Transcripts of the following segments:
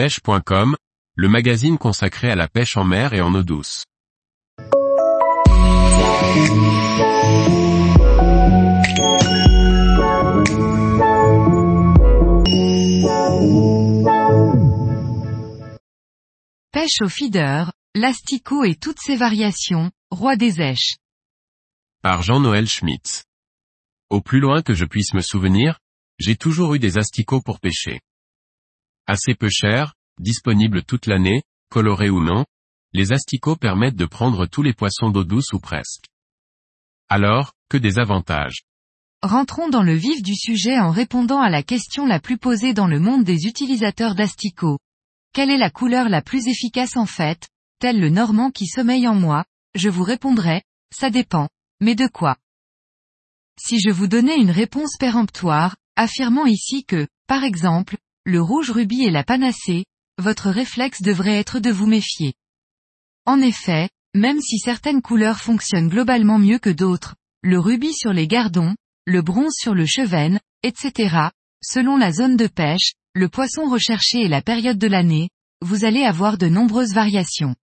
pêche.com, le magazine consacré à la pêche en mer et en eau douce. Pêche au feeder, l'asticot et toutes ses variations, roi des èches. Par Jean-Noël Schmitz. Au plus loin que je puisse me souvenir, j'ai toujours eu des asticots pour pêcher. Assez peu chers, disponibles toute l'année, colorés ou non, les asticots permettent de prendre tous les poissons d'eau douce ou presque. Alors, que des avantages. Rentrons dans le vif du sujet en répondant à la question la plus posée dans le monde des utilisateurs d'asticots. Quelle est la couleur la plus efficace en fait, tel le normand qui sommeille en moi, je vous répondrai, ça dépend, mais de quoi? Si je vous donnais une réponse péremptoire, affirmant ici que, par exemple, le rouge rubis est la panacée, votre réflexe devrait être de vous méfier. En effet, même si certaines couleurs fonctionnent globalement mieux que d'autres, le rubis sur les gardons, le bronze sur le chevenne, etc., selon la zone de pêche, le poisson recherché et la période de l'année, vous allez avoir de nombreuses variations.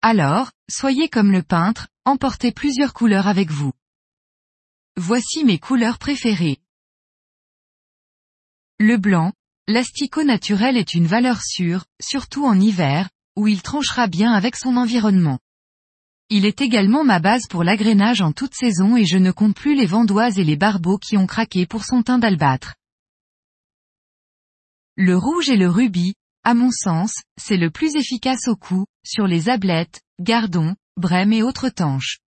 Alors, soyez comme le peintre, emportez plusieurs couleurs avec vous. Voici mes couleurs préférées. Le blanc, l'asticot naturel est une valeur sûre, surtout en hiver, où il tranchera bien avec son environnement. Il est également ma base pour l'agrénage en toute saison et je ne compte plus les vandoises et les barbeaux qui ont craqué pour son teint d'albâtre. Le rouge et le rubis, à mon sens, c'est le plus efficace au coup, sur les ablettes, gardons, brèmes et autres tanches.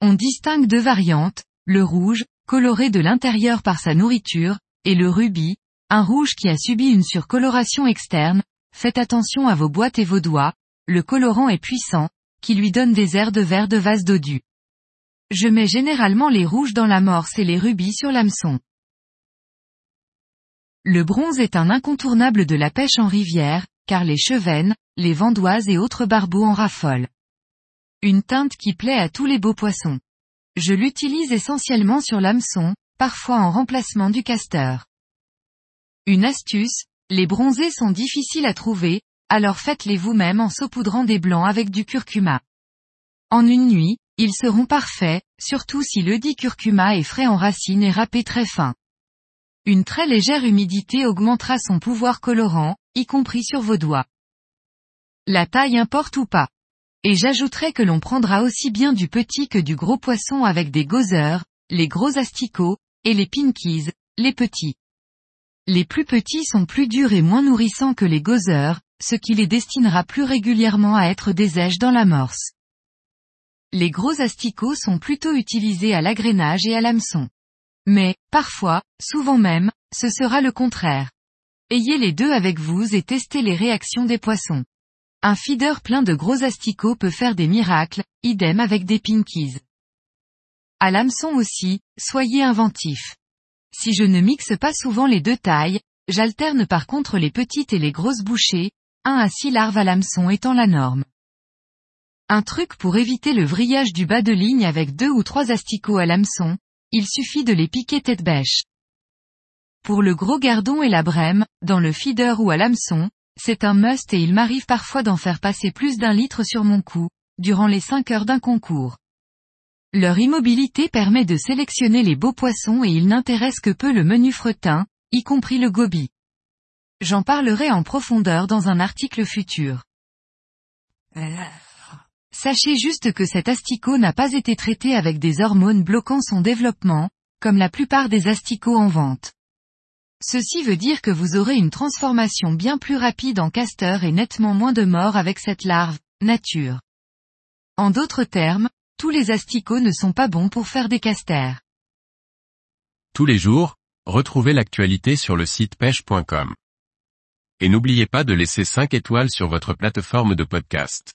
On distingue deux variantes, le rouge, coloré de l'intérieur par sa nourriture, et le rubis, un rouge qui a subi une surcoloration externe, faites attention à vos boîtes et vos doigts, le colorant est puissant, qui lui donne des airs de verre de vase dodu. Je mets généralement les rouges dans l'amorce et les rubis sur l'hameçon. Le bronze est un incontournable de la pêche en rivière, car les chevennes, les vandoises et autres barbeaux en raffolent. Une teinte qui plaît à tous les beaux poissons. Je l'utilise essentiellement sur l'hameçon, parfois en remplacement du casteur. Une astuce, les bronzés sont difficiles à trouver, alors faites-les vous-même en saupoudrant des blancs avec du curcuma. En une nuit, ils seront parfaits, surtout si le dit curcuma est frais en racines et râpé très fin. Une très légère humidité augmentera son pouvoir colorant, y compris sur vos doigts. La taille importe ou pas? Et j'ajouterai que l'on prendra aussi bien du petit que du gros poisson avec des gozer, les gros asticots, et les pinkies, les petits. Les plus petits sont plus durs et moins nourrissants que les gozer, ce qui les destinera plus régulièrement à être des èches dans l'amorce. Les gros asticots sont plutôt utilisés à l'agrénage et à l'hameçon. Mais, parfois, souvent même, ce sera le contraire. Ayez les deux avec vous et testez les réactions des poissons. Un feeder plein de gros asticots peut faire des miracles, idem avec des pinkies. À l'hameçon aussi, soyez inventifs. Si je ne mixe pas souvent les deux tailles, j'alterne par contre les petites et les grosses bouchées, un à six larves à l'hameçon étant la norme. Un truc pour éviter le vrillage du bas de ligne avec deux ou trois asticots à l'hameçon, il suffit de les piquer tête bêche. Pour le gros gardon et la brème, dans le feeder ou à l'hameçon, c'est un must et il m'arrive parfois d'en faire passer plus d'un litre sur mon cou, durant les cinq heures d'un concours. Leur immobilité permet de sélectionner les beaux poissons et ils n'intéressent que peu le menu fretin, y compris le gobi. J'en parlerai en profondeur dans un article futur. Sachez juste que cet asticot n'a pas été traité avec des hormones bloquant son développement, comme la plupart des asticots en vente. Ceci veut dire que vous aurez une transformation bien plus rapide en casteur et nettement moins de morts avec cette larve, nature. En d'autres termes, tous les asticots ne sont pas bons pour faire des casters. Tous les jours, retrouvez l'actualité sur le site pêche.com. Et n'oubliez pas de laisser 5 étoiles sur votre plateforme de podcast.